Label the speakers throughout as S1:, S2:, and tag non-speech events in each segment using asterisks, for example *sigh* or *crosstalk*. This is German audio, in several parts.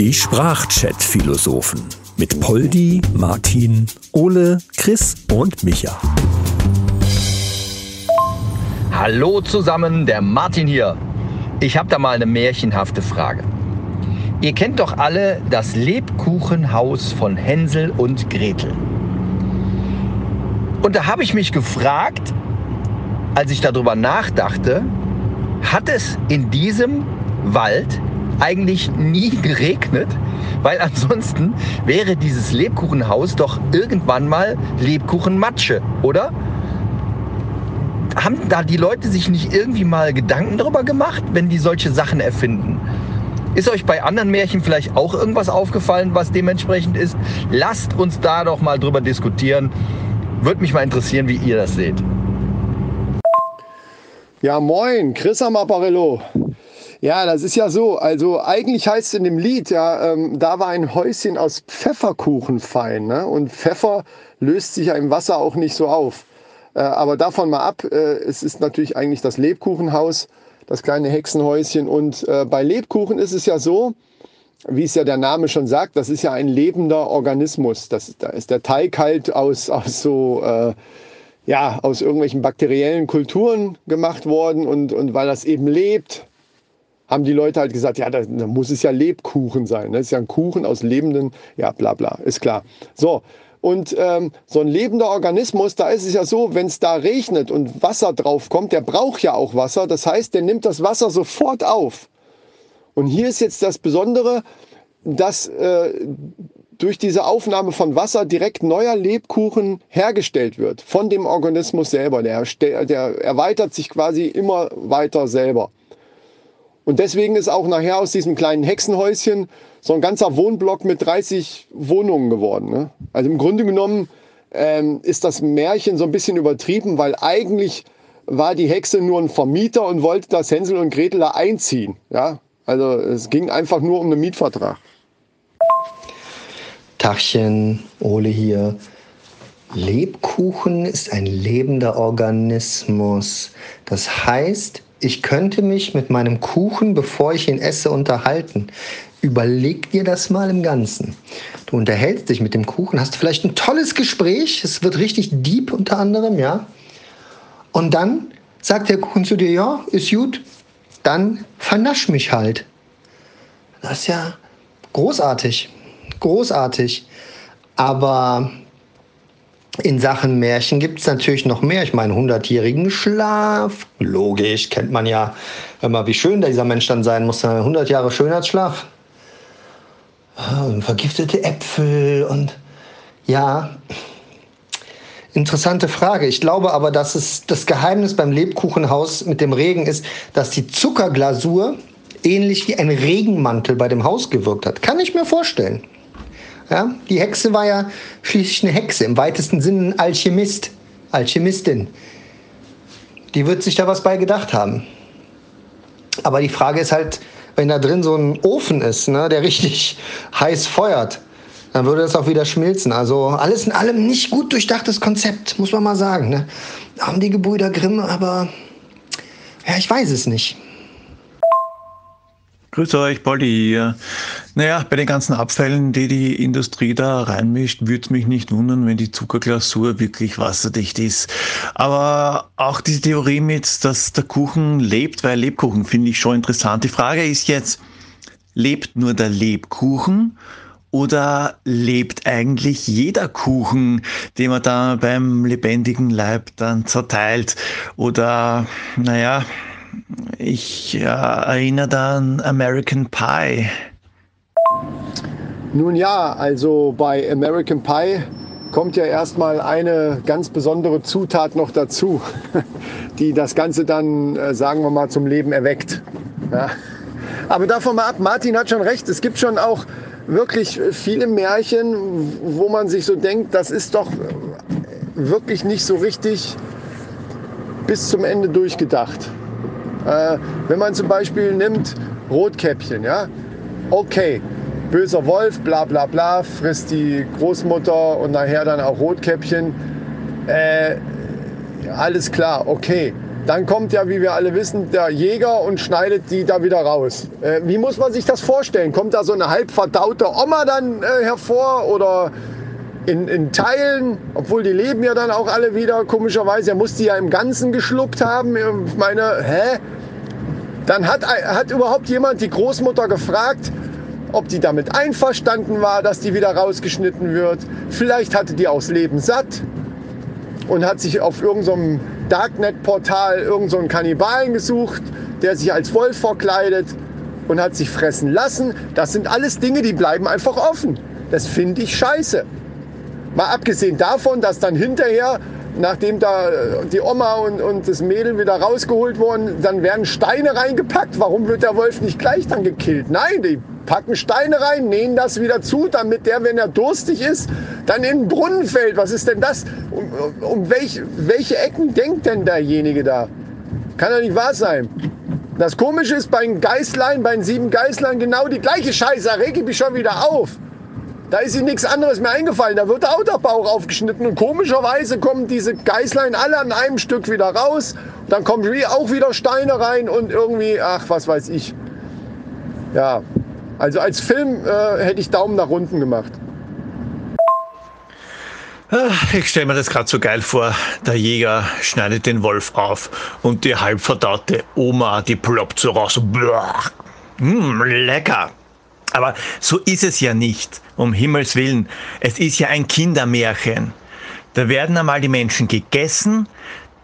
S1: Die Sprachchat-Philosophen mit Poldi, Martin, Ole, Chris und Micha.
S2: Hallo zusammen, der Martin hier. Ich habe da mal eine märchenhafte Frage. Ihr kennt doch alle das Lebkuchenhaus von Hänsel und Gretel. Und da habe ich mich gefragt, als ich darüber nachdachte, hat es in diesem Wald eigentlich nie *laughs* geregnet, weil ansonsten wäre dieses Lebkuchenhaus doch irgendwann mal Lebkuchenmatsche, oder? Haben da die Leute sich nicht irgendwie mal Gedanken darüber gemacht, wenn die solche Sachen erfinden? Ist euch bei anderen Märchen vielleicht auch irgendwas aufgefallen, was dementsprechend ist? Lasst uns da doch mal drüber diskutieren. Würde mich mal interessieren, wie ihr das seht.
S3: Ja, moin, Chris am Apparillo. Ja, das ist ja so. Also eigentlich heißt es in dem Lied, ja, ähm, da war ein Häuschen aus Pfefferkuchen fein. Ne? Und Pfeffer löst sich ja im Wasser auch nicht so auf. Äh, aber davon mal ab, äh, es ist natürlich eigentlich das Lebkuchenhaus, das kleine Hexenhäuschen. Und äh, bei Lebkuchen ist es ja so, wie es ja der Name schon sagt, das ist ja ein lebender Organismus. Das, da ist der Teig halt aus, aus so, äh, ja, aus irgendwelchen bakteriellen Kulturen gemacht worden und, und weil das eben lebt, haben die Leute halt gesagt, ja, da, da muss es ja Lebkuchen sein. Das ist ja ein Kuchen aus lebenden, ja, bla bla, ist klar. So, und ähm, so ein lebender Organismus, da ist es ja so, wenn es da regnet und Wasser drauf kommt, der braucht ja auch Wasser. Das heißt, der nimmt das Wasser sofort auf. Und hier ist jetzt das Besondere, dass äh, durch diese Aufnahme von Wasser direkt neuer Lebkuchen hergestellt wird von dem Organismus selber. Der, der erweitert sich quasi immer weiter selber. Und deswegen ist auch nachher aus diesem kleinen Hexenhäuschen so ein ganzer Wohnblock mit 30 Wohnungen geworden. Ne? Also im Grunde genommen ähm, ist das Märchen so ein bisschen übertrieben, weil eigentlich war die Hexe nur ein Vermieter und wollte, dass Hänsel und Gretel da einziehen. Ja? Also es ging einfach nur um einen Mietvertrag.
S4: Tachchen, Ole hier. Lebkuchen ist ein lebender Organismus. Das heißt, ich könnte mich mit meinem Kuchen, bevor ich ihn esse, unterhalten. Überleg dir das mal im Ganzen. Du unterhältst dich mit dem Kuchen, hast vielleicht ein tolles Gespräch, es wird richtig deep unter anderem, ja. Und dann sagt der Kuchen zu dir, ja, ist gut, dann vernasch mich halt. Das ist ja großartig. Großartig. Aber in Sachen Märchen gibt es natürlich noch mehr. Ich meine, 100-jährigen Schlaf. Logisch, kennt man ja. Hör mal, wie schön dieser Mensch dann sein muss. 100 Jahre Schönheitsschlaf. vergiftete Äpfel und ja, Interessante Frage. Ich glaube aber, dass es das Geheimnis beim Lebkuchenhaus mit dem Regen ist, dass die Zuckerglasur ähnlich wie ein Regenmantel bei dem Haus gewirkt hat. Kann ich mir vorstellen. Ja? Die Hexe war ja schließlich eine Hexe, im weitesten Sinne ein Alchemist, Alchemistin. Die wird sich da was bei gedacht haben. Aber die Frage ist halt, wenn da drin so ein Ofen ist, ne, der *laughs* richtig heiß feuert, dann würde das auch wieder schmilzen. Also alles in allem nicht gut durchdachtes Konzept, muss man mal sagen. Ne? Haben die Gebrüder Grimm, aber ja, ich weiß es nicht.
S5: Grüß euch, Polly hier. Naja, bei den ganzen Abfällen, die die Industrie da reinmischt, würde es mich nicht wundern, wenn die Zuckerglasur wirklich wasserdicht ist. Aber auch diese Theorie mit, dass der Kuchen lebt, weil Lebkuchen, finde ich schon interessant. Die Frage ist jetzt, lebt nur der Lebkuchen oder lebt eigentlich jeder Kuchen, den man da beim lebendigen Leib dann zerteilt? Oder, naja, ich äh, erinnere da an American Pie.
S3: Nun ja, also bei American Pie kommt ja erstmal eine ganz besondere Zutat noch dazu, *laughs* die das Ganze dann, äh, sagen wir mal, zum Leben erweckt. Ja. Aber davon mal ab, Martin hat schon recht, es gibt schon auch wirklich viele Märchen, wo man sich so denkt, das ist doch wirklich nicht so richtig bis zum Ende durchgedacht. Äh, wenn man zum Beispiel nimmt Rotkäppchen, ja, okay, böser Wolf, bla bla bla, frisst die Großmutter und nachher dann auch Rotkäppchen. Äh, alles klar, okay. dann kommt ja, wie wir alle wissen, der Jäger und schneidet die da wieder raus. Äh, wie muss man sich das vorstellen? Kommt da so eine halb verdaute Oma dann äh, hervor oder in, in, Teilen, obwohl die leben ja dann auch alle wieder, komischerweise. Er muss die ja im Ganzen geschluckt haben. Ich meine, hä? Dann hat, hat überhaupt jemand die Großmutter gefragt, ob die damit einverstanden war, dass die wieder rausgeschnitten wird. Vielleicht hatte die aus Leben satt und hat sich auf irgendeinem Darknet-Portal irgendeinen so Kannibalen gesucht, der sich als Wolf verkleidet und hat sich fressen lassen. Das sind alles Dinge, die bleiben einfach offen. Das finde ich scheiße. Mal abgesehen davon, dass dann hinterher, nachdem da äh, die Oma und, und das Mädel wieder rausgeholt wurden, dann werden Steine reingepackt. Warum wird der Wolf nicht gleich dann gekillt? Nein, die packen Steine rein, nähen das wieder zu, damit der, wenn er durstig ist, dann in den Brunnen fällt. Was ist denn das? Um, um welch, welche Ecken denkt denn derjenige da? Kann doch nicht wahr sein. Das Komische ist bei den Geißlein, bei den sieben Geißlein genau die gleiche Scheiße. Da reg ich mich schon wieder auf. Da ist ihm nichts anderes mehr eingefallen. Da wird der Bauch aufgeschnitten. Und komischerweise kommen diese Geißlein alle an einem Stück wieder raus. Dann kommen auch wieder Steine rein und irgendwie, ach, was weiß ich. Ja, also als Film äh, hätte ich Daumen nach unten gemacht.
S5: Ich stelle mir das gerade so geil vor. Der Jäger schneidet den Wolf auf und die halbverdaute Oma, die ploppt so raus. Mmh, lecker. Aber so ist es ja nicht, um Himmels Willen. Es ist ja ein Kindermärchen. Da werden einmal die Menschen gegessen,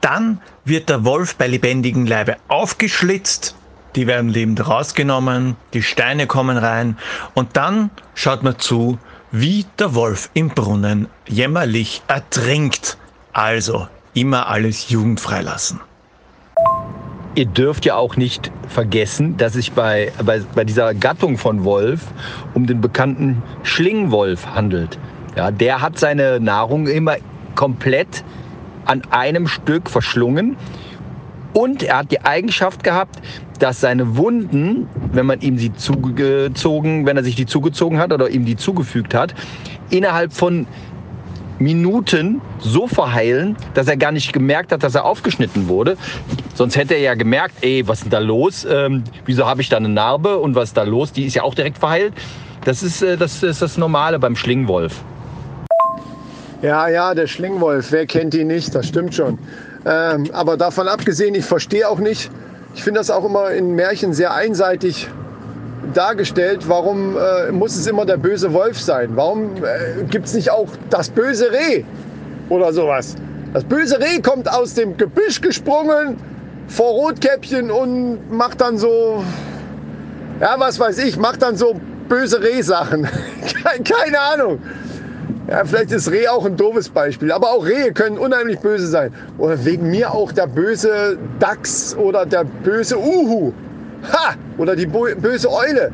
S5: dann wird der Wolf bei lebendigem Leibe aufgeschlitzt die werden lebend rausgenommen, die Steine kommen rein und dann schaut man zu, wie der Wolf im Brunnen jämmerlich ertrinkt. Also immer alles jugendfrei lassen.
S2: Ihr dürft ja auch nicht vergessen, dass sich bei, bei, bei dieser Gattung von Wolf um den bekannten Schlingwolf handelt. Ja, der hat seine Nahrung immer komplett an einem Stück verschlungen. Und er hat die Eigenschaft gehabt, dass seine Wunden, wenn man ihm sie zugezogen, wenn er sich die zugezogen hat oder ihm die zugefügt hat, innerhalb von Minuten so verheilen, dass er gar nicht gemerkt hat, dass er aufgeschnitten wurde. Sonst hätte er ja gemerkt, ey, was ist da los? Ähm, wieso habe ich da eine Narbe und was ist da los? Die ist ja auch direkt verheilt. Das ist, äh, das, ist das Normale beim Schlingwolf.
S3: Ja, ja, der Schlingwolf, wer kennt ihn nicht? Das stimmt schon. Ähm, aber davon abgesehen, ich verstehe auch nicht, ich finde das auch immer in Märchen sehr einseitig dargestellt. Warum äh, muss es immer der böse Wolf sein? Warum äh, gibt es nicht auch das böse Reh oder sowas? Das böse Reh kommt aus dem Gebüsch gesprungen vor Rotkäppchen und macht dann so, ja, was weiß ich, macht dann so böse Rehsachen. *laughs* Keine Ahnung. Ja, vielleicht ist Reh auch ein doofes Beispiel. Aber auch Rehe können unheimlich böse sein. Oder wegen mir auch der böse Dachs oder der böse Uhu. Ha! Oder die böse Eule.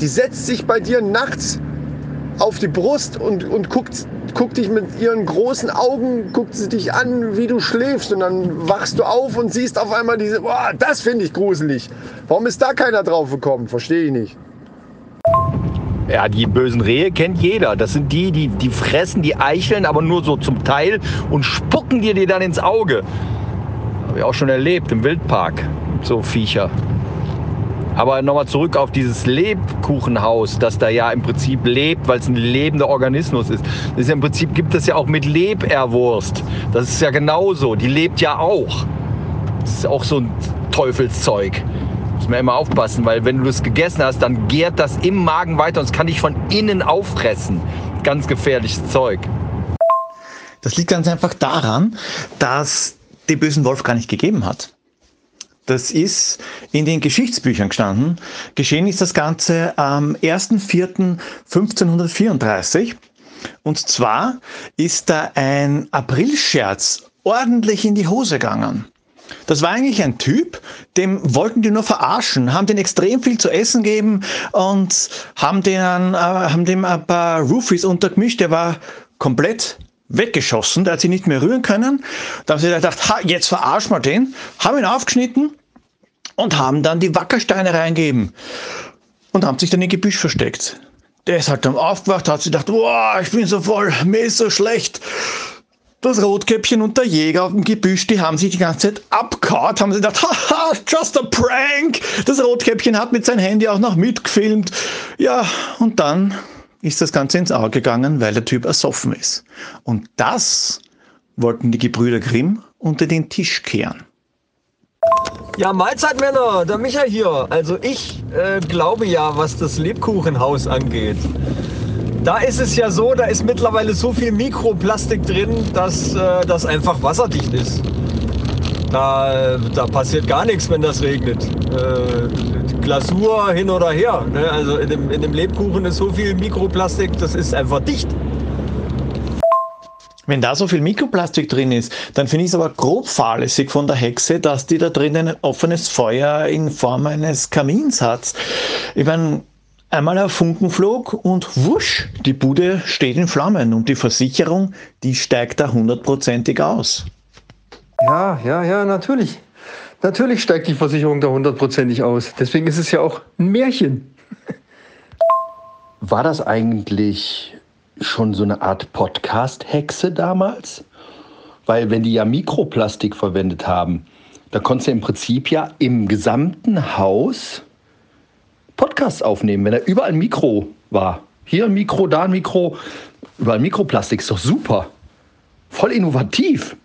S3: Die setzt sich bei dir nachts auf die Brust und, und guckt, guckt dich mit ihren großen Augen, guckt sie dich an, wie du schläfst. Und dann wachst du auf und siehst auf einmal diese, boah, das finde ich gruselig. Warum ist da keiner drauf gekommen? Verstehe ich nicht.
S2: Ja, die bösen Rehe kennt jeder. Das sind die, die, die fressen die Eicheln, aber nur so zum Teil und spucken dir die dann ins Auge. Habe ich auch schon erlebt im Wildpark. So Viecher. Aber nochmal zurück auf dieses Lebkuchenhaus, das da ja im Prinzip lebt, weil es ein lebender Organismus ist. Das ist ja Im Prinzip gibt es ja auch mit Leberwurst. Das ist ja genauso. Die lebt ja auch. Das ist auch so ein Teufelszeug. Muss man immer aufpassen, weil wenn du das gegessen hast, dann gärt das im Magen weiter und es kann dich von innen auffressen. Ganz gefährliches Zeug.
S5: Das liegt ganz einfach daran, dass die bösen Wolf gar nicht gegeben hat. Das ist in den Geschichtsbüchern gestanden. Geschehen ist das Ganze am 1.4.1534. Und zwar ist da ein Aprilscherz ordentlich in die Hose gegangen. Das war eigentlich ein Typ, dem wollten die nur verarschen, haben den extrem viel zu essen gegeben und haben, den, äh, haben dem ein paar Roofies untergemischt. Der war komplett weggeschossen, der hat sich nicht mehr rühren können. Da haben sie gedacht, ha, jetzt verarschen wir den, haben ihn aufgeschnitten und haben dann die Wackersteine reingegeben und haben sich dann im Gebüsch versteckt. Der ist halt dann aufgewacht, hat sich gedacht, boah, ich bin so voll, mir ist so schlecht das Rotkäppchen und der Jäger auf dem Gebüsch, die haben sich die ganze Zeit abgehauen, haben sie gedacht, haha, just a prank. Das Rotkäppchen hat mit seinem Handy auch noch mitgefilmt. Ja, und dann ist das Ganze ins Auge gegangen, weil der Typ ersoffen ist. Und das wollten die Gebrüder Grimm unter den Tisch kehren.
S6: Ja, Mahlzeit Männer, der Micha hier. Also ich äh, glaube ja, was das Lebkuchenhaus angeht. Da ist es ja so, da ist mittlerweile so viel Mikroplastik drin, dass äh, das einfach wasserdicht ist. Da, da passiert gar nichts, wenn das regnet. Äh, Glasur hin oder her. Ne? Also in dem, in dem Lebkuchen ist so viel Mikroplastik, das ist einfach dicht.
S5: Wenn da so viel Mikroplastik drin ist, dann finde ich es aber grob fahrlässig von der Hexe, dass die da drin ein offenes Feuer in Form eines Kamins hat. Ich meine, einmal ein Funkenflug und wusch, die Bude steht in Flammen und die Versicherung, die steigt da hundertprozentig aus.
S7: Ja, ja, ja, natürlich. Natürlich steigt die Versicherung da hundertprozentig aus. Deswegen ist es ja auch ein Märchen.
S2: War das eigentlich schon so eine Art Podcast-Hexe damals? Weil wenn die ja Mikroplastik verwendet haben, da konntest du im Prinzip ja im gesamten Haus Podcasts aufnehmen, wenn da überall ein Mikro war. Hier ein Mikro, da ein Mikro, überall Mikroplastik, ist doch super. Voll innovativ.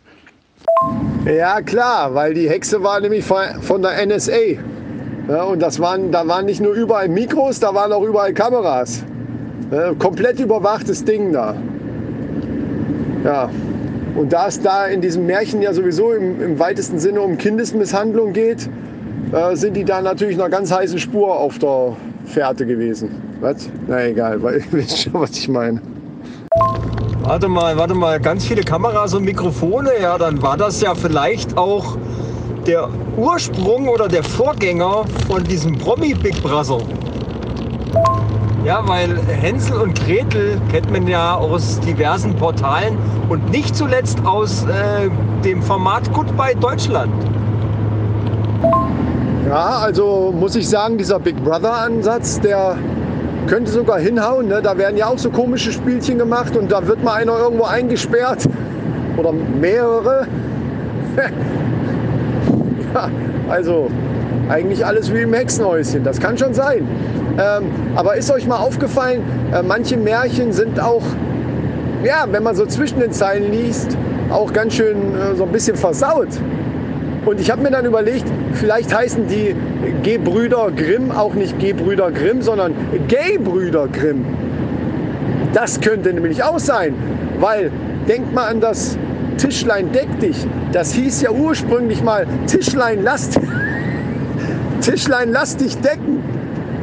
S3: Ja, klar, weil die Hexe war nämlich von der NSA. Ja, und das waren, da waren nicht nur überall Mikros, da waren auch überall Kameras. Ja, komplett überwachtes Ding da. Ja, und da es da in diesem Märchen ja sowieso im, im weitesten Sinne um Kindesmisshandlung geht, äh, sind die da natürlich eine ganz heiße Spur auf der Fährte gewesen. Was? Na egal, weil *laughs* ihr wisst schon, was ich meine.
S6: Warte mal, warte mal, ganz viele Kameras und Mikrofone, ja, dann war das ja vielleicht auch der Ursprung oder der Vorgänger von diesem Promi Big Brother. Ja, weil Hänsel und Gretel kennt man ja aus diversen Portalen und nicht zuletzt aus äh, dem Format Goodbye Deutschland.
S3: Ja, also muss ich sagen, dieser Big Brother-Ansatz, der könnte sogar hinhauen. Ne? Da werden ja auch so komische Spielchen gemacht und da wird mal einer irgendwo eingesperrt oder mehrere. *laughs* ja, also eigentlich alles wie im Hexenhäuschen. Das kann schon sein. Ähm, aber ist euch mal aufgefallen, äh, manche Märchen sind auch, ja, wenn man so zwischen den Zeilen liest, auch ganz schön äh, so ein bisschen versaut. Und ich habe mir dann überlegt, vielleicht heißen die Gebrüder Grimm auch nicht Gebrüder Grimm, sondern Gay-Brüder Grimm. Das könnte nämlich auch sein, weil denk mal an das Tischlein deck dich. Das hieß ja ursprünglich mal Tischlein lass, *laughs* Tischlein lass dich decken.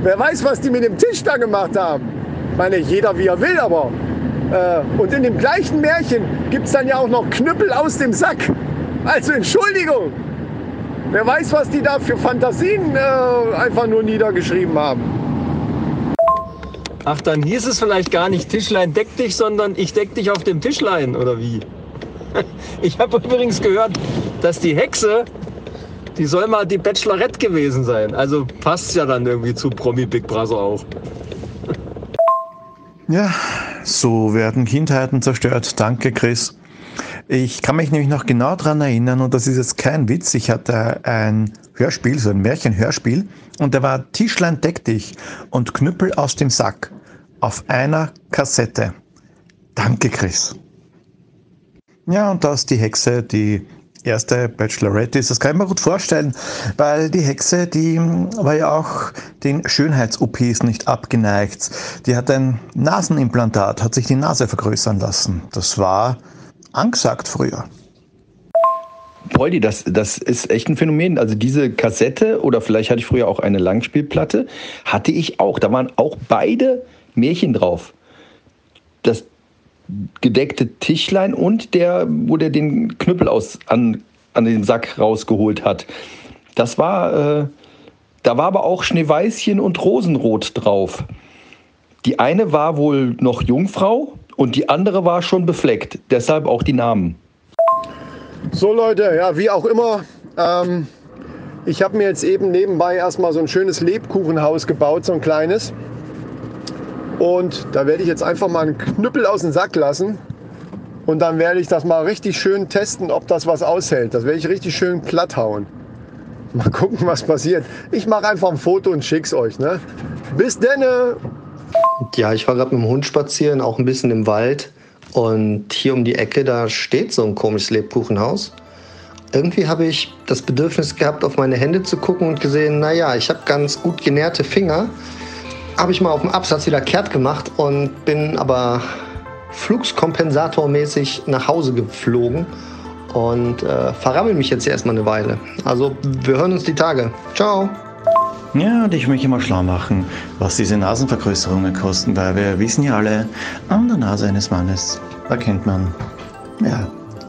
S3: Wer weiß, was die mit dem Tisch da gemacht haben. Ich meine, jeder wie er will, aber. Äh, und in dem gleichen Märchen gibt es dann ja auch noch Knüppel aus dem Sack. Also Entschuldigung. Wer weiß, was die da für Fantasien äh, einfach nur niedergeschrieben haben.
S6: Ach, dann hieß es vielleicht gar nicht Tischlein deck dich, sondern ich deck dich auf dem Tischlein, oder wie? *laughs* Ich habe übrigens gehört, dass die Hexe, die soll mal die Bachelorette gewesen sein. Also passt ja dann irgendwie zu Promi Big Brother auch.
S5: Ja, so werden Kindheiten zerstört. Danke, Chris. Ich kann mich nämlich noch genau daran erinnern, und das ist jetzt kein Witz, ich hatte ein Hörspiel, so ein Märchenhörspiel, und da war Tischlein deck dich und Knüppel aus dem Sack auf einer Kassette. Danke, Chris. Ja, und da ist die Hexe, die erste Bachelorette ist. Das kann ich mir gut vorstellen, weil die Hexe, die war ja auch den Schönheits-OPs nicht abgeneigt. Die hat ein Nasenimplantat, hat sich die Nase vergrößern lassen. Das war angesagt früher.
S2: Poldi, das, das ist echt ein Phänomen. Also diese Kassette oder vielleicht hatte ich früher auch eine Langspielplatte, hatte ich auch. Da waren auch beide Märchen drauf. Das gedeckte Tischlein und der, wo der den Knüppel aus, an, an den Sack rausgeholt hat. Das war, äh, da war aber auch Schneeweißchen und Rosenrot drauf. Die eine war wohl noch Jungfrau und die andere war schon befleckt. Deshalb auch die Namen.
S3: So Leute, ja, wie auch immer. Ähm, ich habe mir jetzt eben nebenbei erstmal so ein schönes Lebkuchenhaus gebaut, so ein kleines. Und da werde ich jetzt einfach mal einen Knüppel aus dem Sack lassen. Und dann werde ich das mal richtig schön testen, ob das was aushält. Das werde ich richtig schön platt hauen. Mal gucken, was passiert. Ich mache einfach ein Foto und schick's euch. Ne? Bis denne!
S4: Ja, ich war gerade mit dem Hund spazieren, auch ein bisschen im Wald. Und hier um die Ecke, da steht so ein komisches Lebkuchenhaus. Irgendwie habe ich das Bedürfnis gehabt, auf meine Hände zu gucken und gesehen, naja, ich habe ganz gut genährte Finger. Habe ich mal auf dem Absatz wieder kehrt gemacht und bin aber flugskompensatormäßig nach Hause geflogen und äh, verrammel mich jetzt erstmal eine Weile. Also wir hören uns die Tage. Ciao.
S5: Ja, und ich möchte mal schlau machen, was diese Nasenvergrößerungen kosten, weil wir wissen ja alle, an der Nase eines Mannes erkennt man. Ja,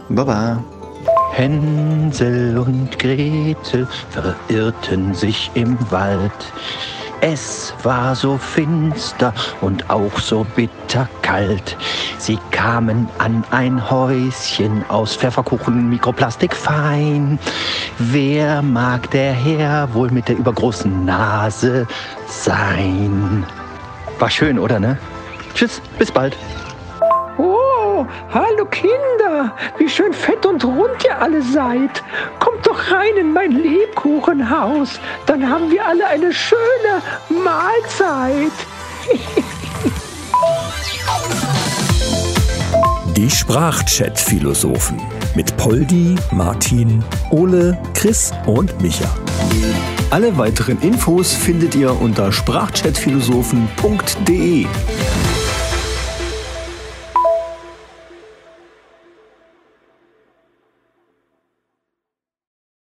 S5: baba.
S2: Hänsel und Gretel verirrten sich im Wald. Es war so finster und auch so bitterkalt. Sie kamen an ein Häuschen aus Pfefferkuchen, Mikroplastik fein. Wer mag der Herr wohl mit der übergroßen Nase sein? War schön, oder ne? Tschüss, bis bald.
S8: Oh, hallo Kinder, wie schön fett und rund ihr alle seid. Kommt doch rein in mein Lebkuchenhaus, dann haben wir alle eine schöne Mahlzeit. *laughs*
S1: Die Sprachchat-Philosophen mit Poldi, Martin, Ole, Chris und Micha. Alle weiteren Infos findet ihr unter sprachchatphilosophen.de.